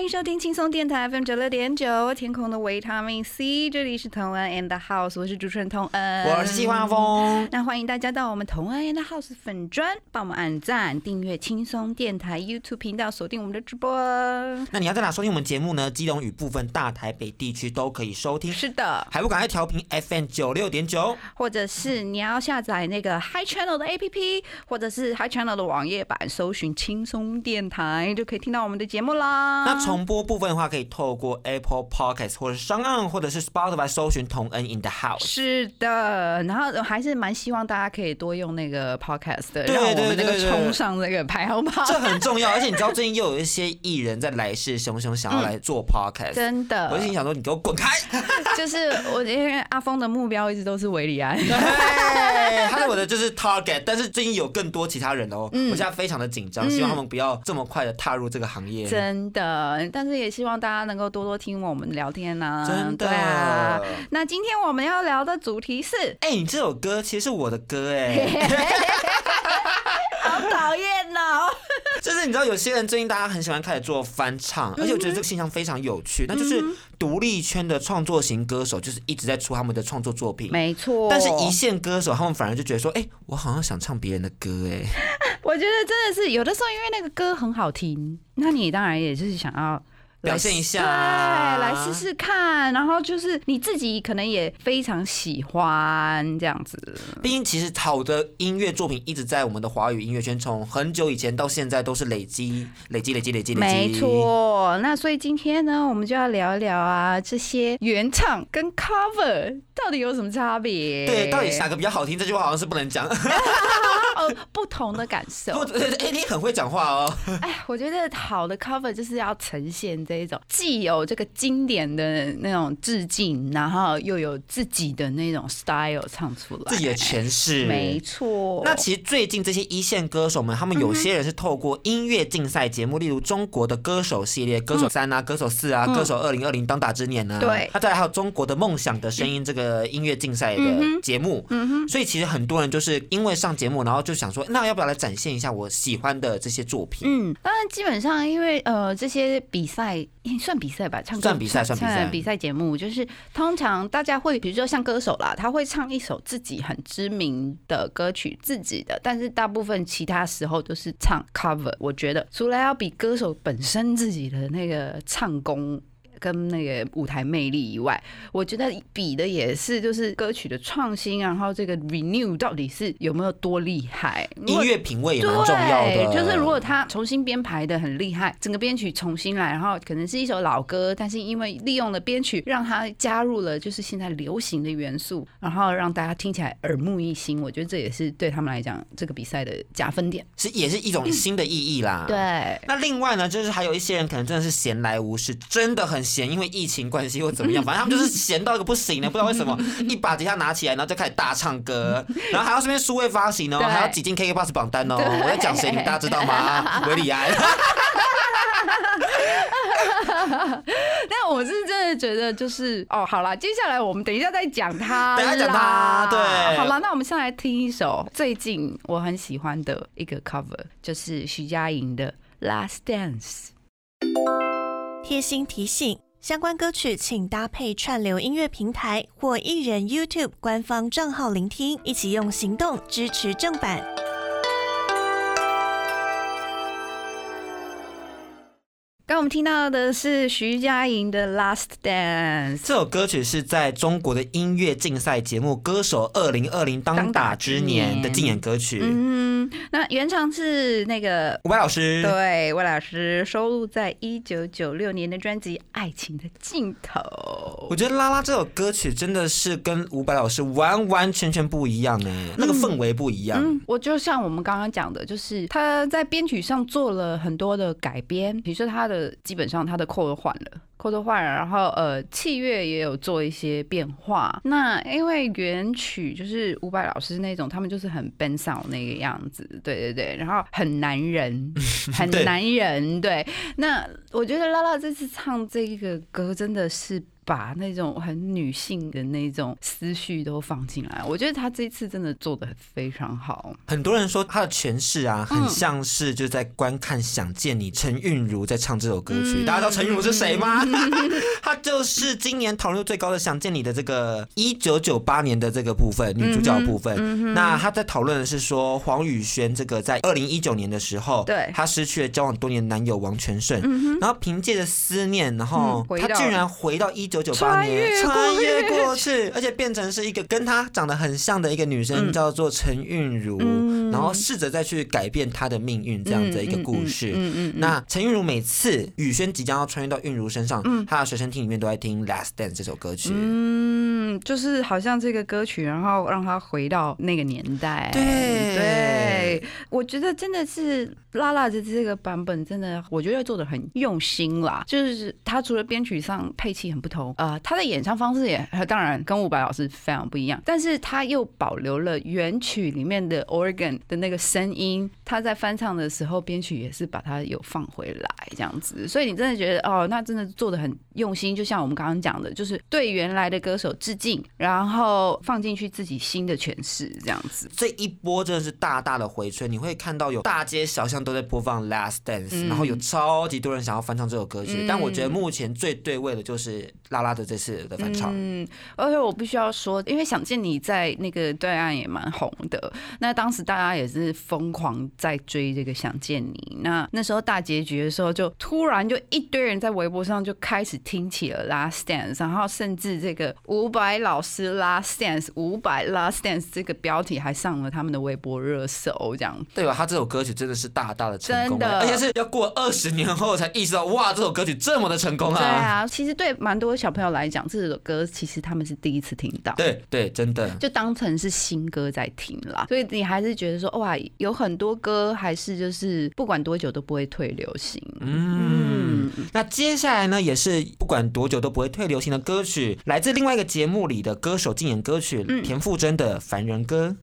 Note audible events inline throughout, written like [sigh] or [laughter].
欢迎收听轻松电台 FM 九六点九，天空的维他命 C，这里是同恩 and the house，我是主持人同恩，我是计划风。那欢迎大家到我们同恩 and the house 粉砖，帮我们按赞、订阅轻松电台 YouTube 频道，锁定我们的直播。那你要在哪收听我们节目呢？基隆与部分大台北地区都可以收听，是的，还不赶快调频 FM 九六点九。或者是你要下载那个 Hi Channel 的 APP，或者是 Hi Channel 的网页版，搜寻轻松电台，就可以听到我们的节目啦。那重播部分的话，可以透过 Apple Podcast 或者是商岸或者是 Spotify 搜寻同恩 in the house。是的，然后还是蛮希望大家可以多用那个 podcast 的，对让我们对那个冲上那个排行榜。这很重要，而且你知道最近又有一些艺人在来势汹汹，想要来做 podcast，、真的我就，心想说你给我滚开！[laughs] 就是我因为阿峰的目标一直都是维里安，[laughs] 对，他是我的就是 target，但是最近有更多其他人哦，嗯我现在非常的紧张，希望他们不要这么快的踏入这个行业。真的，但是也希望大家能够多多听我们聊天呐、真的对啊。那今天我们要聊的主题是，哎、你这首歌其实是我的歌哎。[laughs] [laughs] [laughs] 就是你知道有些人最近大家很喜欢开始做翻唱，而且我觉得这个现象非常有趣，那就是独立圈的创作型歌手就是一直在出他们的创作作品。没错，但是一线歌手，他们反而就觉得说，哎、我好像想唱别人的歌，哎，[laughs] 我觉得真的是有的时候，因为那个歌很好听，那你当然也就是想要。表现一下对，来试试看，然后就是你自己可能也非常喜欢这样子，毕竟其实好的音乐作品一直在我们的华语音乐圈，从很久以前到现在都是累积、累积、累积、累积、累积。没。错。那所以今天呢，我们就要聊一聊啊，这些原唱跟 cover 到底有什么差别？对，到底哪个比较好听？这句话好像是不能讲。[laughs] 哦不同的感受 [laughs] 哎，你很会讲话哦。哎，我觉得好的 cover 就是要呈现这一种既有这个经典的那种致敬，然后又有自己的那种 style 唱出来，自己的诠释，没错。那其实最近这些一线歌手们，他们有些人是透过音乐竞赛节目，例如中国的歌手系列，歌手三啊、歌手四啊、歌手二零二零当打之年呢、啊，对。那再来还有中国的梦想的声音这个音乐竞赛的节目，嗯哼。所以其实很多人就是因为上节目，然后就想说，那要不要来展现一下我喜欢的这些作品？嗯，当然，基本上因为呃这些比赛算比赛吧，唱歌算比赛算比赛比赛节目，就是通常大家会比如说像歌手啦，他会唱一首自己很知名的歌曲，自己的，但是大部分其他时候都是唱 cover。我觉得除了要比歌手本身自己的那个唱功。跟那个舞台魅力以外，我觉得比的也是就是歌曲的创新，然后这个 renew 到底是有没有多厉害？音乐品味也蛮重要的，对，就是如果他重新编排的很厉害，整个编曲重新来，然后可能是一首老歌，但是因为利用了编曲，让它加入了就是现在流行的元素，然后让大家听起来耳目一新。我觉得这也是对他们来讲这个比赛的加分点。是也是一种新的意义啦。。对，那另外呢，就是还有一些人可能真的是闲来无事，真的很闲，因为疫情关系或怎么样，反正他们就是闲到一个不行的，不知道为什么，[laughs] 一把吉他拿起来，然后就开始大唱歌，然后还要顺便数位发行哦，对还要挤进 KK Bus 榜单哦。我在讲谁，你们大家知道吗？维里安。[laughs] 但我是真的觉得就是哦，好啦，接下来我们等一下再讲他，等一下讲他对好了，那我们先来听一首最近我很喜欢的一个 cover，就是徐佳莹的《Last Dance》。贴心提醒：相关歌曲请搭配串流音乐平台或艺人 YouTube 官方账号聆听，一起用行动支持正版。刚我们听到的是徐佳莹的《Last Dance》。这首歌曲是在中国的音乐竞赛节目《歌手二零二零当打之年》的竞演歌曲。嗯嗯，那原唱是那个伍佰老师，对，魏老师收录在一九九六年的专辑《爱情的尽头我》。觉得《拉拉》这首歌曲真的是跟伍佰老师完完全全不一样哎，那个氛围不一样。嗯，我就像我们刚刚讲的，就是他在编曲上做了很多的改编，比如说他的基本上他的扣都换了。然后呃，器乐也有做一些变化。那因为原曲就是伍佰老师那种，他们就是很 Ben sound 那个样子，对对对，然后很男人，[laughs] 很男人，对。那我觉得拉拉这次唱这个歌真的是。把那种很女性的那种思绪都放进来，我觉得他这次真的做的非常好。很多人说他的诠释啊，很像是就在观看《想见你》，陈韵如在唱这首歌曲。嗯大家知道陈韵如是谁吗？[laughs] 她就是今年讨论度最高的《想见你》的这个一九九八年的这个部分女主角的部分。嗯那她在讨论的是说，黄宇轩这个在二零一九年的时候，对嗯她失去了交往多年的男友王全胜，然后凭借着思念，然后嗯回到她居然回到一九九八年，穿越过去，而且变成是一个跟她长得很像的一个女生，嗯。叫做陈韵如，嗯。然后试着再去改变她的命运，这样的一个故事。那陈韵如每次宇轩即将要穿越到韵如身上，嗯。她的随身听里面都在听《Last Dance》这首歌曲。嗯，就是好像这个歌曲，然后让他回到那个年代。对对，我觉得真的是拉拉的这个版本，真的我觉得做的很用心啦。就是他除了编曲上配器很不同，呃，他的演唱方式也呃当然跟伍佰老师非常不一样，但是他又保留了原曲里面的 organ 的那个声音，他在翻唱的时候，编曲也是把它有放回来这样子，所以你真的觉得哦，那真的做的很用心，就像我们刚刚讲的，就是对原来的歌手致敬，然后放进去自己新的诠释这样子。这一波真的是大大的回春，你会看到有大街小巷都在播放《Last Dance》，嗯然后有超级多人想要翻唱这首歌曲。嗯但我觉得目前最对味的就是拉拉的这次的翻唱。嗯，而且我必须要说，因为想见你在那个对岸也蛮红的，那当时大家也是疯狂在追这个想见你。那那时候大结局的时候，就突然就一堆人在微博上就开始听起了 Last Dance，然后甚至这个伍佰老师 Last Dance 伍佰 Last Dance 这个标题还上了他们的微博热搜，这样。对吧？他这首歌曲真的是大大的成功，真的而且是要过二十年后才意识到，哇，这首歌曲这么的成功啊对啊！啊，其实对蛮多小朋友来讲，这首歌其实他们是第一次听到。对对，真的。就当成是新歌在听啦，所以你还是觉得说，哇，有很多歌还是就是不管多久都不会退流行。嗯，那接下来呢，也是不管多久都不会退流行的歌曲，来自另外一个节目里的歌手竞演歌曲，嗯田馥甄的《凡人歌》。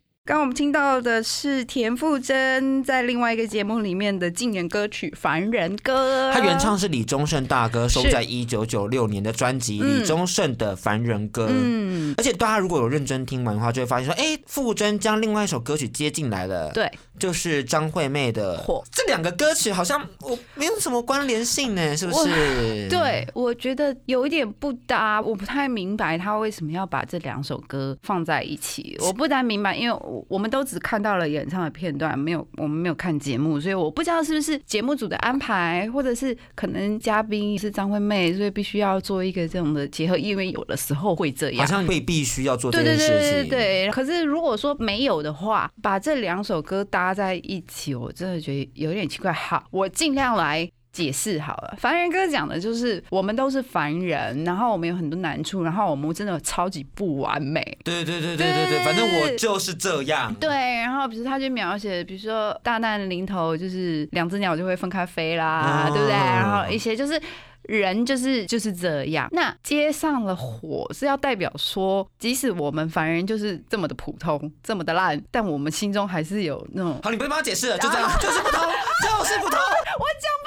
刚刚我们听到的是田馥甄在另外一个节目里面的竞演歌曲《凡人歌》，他原唱是李宗盛大哥，收在一九九六年的专辑《嗯李宗盛的凡人歌》。嗯，而且大家如果有认真听完的话，就会发现说，哎，馥甄将另外一首歌曲接进来了，对，就是张惠妹的《火这两个歌曲好像我没有什么关联性呢，是不是？对，我觉得有一点不搭，我不太明白他为什么要把这两首歌放在一起。我不太明白，因为我我们都只看到了演唱的片段，没有我们没有看节目，所以我不知道是不是节目组的安排，或者是可能嘉宾是张惠妹，所以必须要做一个这种的结合，因为有的时候会这好样。像会必须要做这对对件事情。对对对，可是如果说没有的话，把这两首歌搭在一起，我真的觉得有点奇怪。好，我尽量来。解释好了，凡人哥讲的就是我们都是凡人，然后我们有很多难处，然后我们真的超级不完美。对对对对对对，反正我就是这样。对，然后比如他就描写，比如说大难临头，就是两只鸟就会分开飞啦，哦对不对？然后一些就是。人就是就是这样，那接上了火是要代表说，即使我们凡人就是这么的普通，这么的烂，但我们心中还是有那种好，你不用帮他解释了，就这样，就是不同，就是不同。[laughs] 我讲。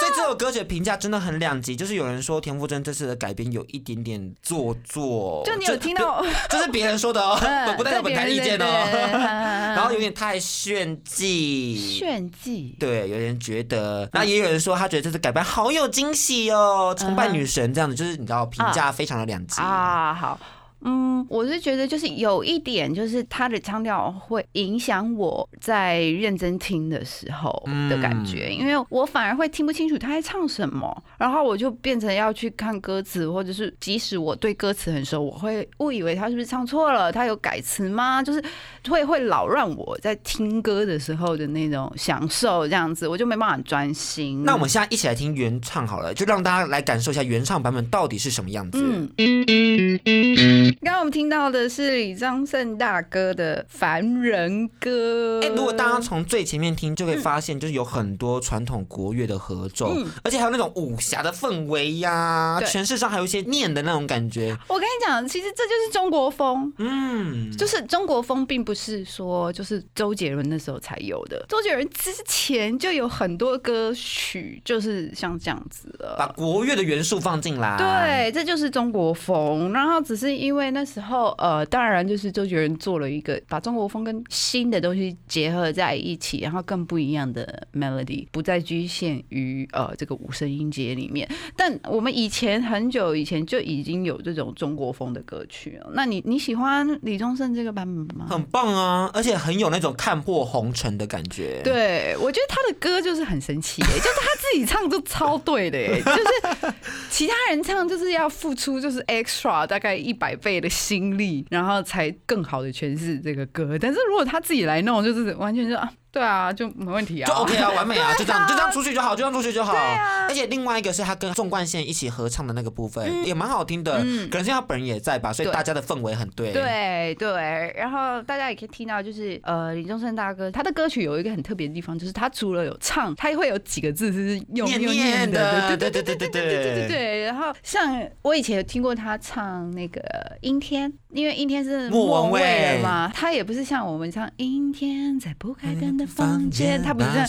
所以这首歌曲的评价真的很两极，就是有人说田馥甄这次的改编有一点点做作，就你有听到，[laughs] 这是别人说的哦，[laughs] 嗯不代表本台意见哦。然然后有点太炫技，炫技，对，有人觉得，那也有人说他觉得这次改编好有惊喜哦，崇拜女神这样子，就是你知道评价非常的两极。啊，好。嗯，我是觉得就是有一点，就是他的腔调会影响我在认真听的时候的感觉，因为我反而会听不清楚他在唱什么，然后我就变成要去看歌词，或者是即使我对歌词很熟，我会误以为他是不是唱错了，他有改词吗？就是会会扰乱我在听歌的时候的那种享受，这样子我就没办法专心。那我们现在一起来听原唱好了，就让大家来感受一下原唱版本到底是什么样子。嗯，[laughs] 刚刚我们听到的是李宗盛大哥的《凡人歌》。哎、如果大家从最前面听，就会发现就是有很多传统国乐的合奏，嗯而且还有那种武侠的氛围呀，对诠释上还有一些念的那种感觉。我跟你讲，其实这就是中国风。嗯，就是中国风，并不是说就是周杰伦那时候才有的。周杰伦之前就有很多歌曲，就是像这样子把。国乐的元素放进来。对，这就是中国风。然后只是因为那时候，呃，当然就是周杰伦做了一个把中国风跟新的东西结合在一起，然后更不一样的 melody，不再局限于呃这个五声音阶里面。但我们以前很久以前就已经有这种中国风的歌曲了。那你你喜欢李宗盛这个版本吗？很棒啊，而且很有那种看破红尘的感觉。，对，我觉得他的歌就是很神奇耶，就是他自己唱就超对的耶，就是其他人唱就是要付出就是 extra 大概一百倍的心力，然后才更好的诠释这个歌。但是如果他自己来弄，就是完全就啊，对啊，就没问题啊，就 OK 啊，[laughs] 完美啊，就这样，就这样出去就好，就这样出去就好。啊而且另外一个是他跟纵贯线一起合唱的那个部分，也蛮好听的。嗯可能是他本人也在吧，所以大家的氛围很对。对对，然后大家也可以听到，就是呃，李宗盛大哥他的歌曲有一个很特别的地方，就是他除了有唱，他会有几个字是用念用念的对对对对对对对对对。然后像我以前有听过他唱那个《阴天》，因为阴天是莫文蔚蔚的嘛，他也不是像我们唱《阴天在不开灯的房间》，他不是这样。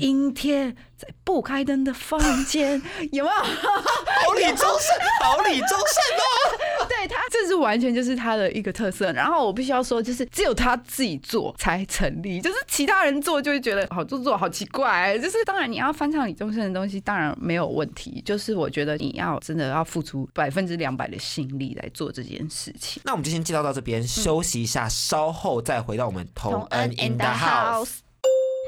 阴天在不开灯的房间，有没有？[laughs] 好李宗盛，好李宗盛哦。对他，这是完全就是他的一个特色。然后我必须要说，就是只有他自己做才成立，就是其他人做就会觉得好做作、好奇怪。就是当然你要翻唱李宗盛的东西，当然没有问题。就是我觉得你要真的要付出 [laughs] 百分之两百的心力来做这件事情。那我们就先介绍到这边，休息一下，稍后再回到我们同恩 in the house。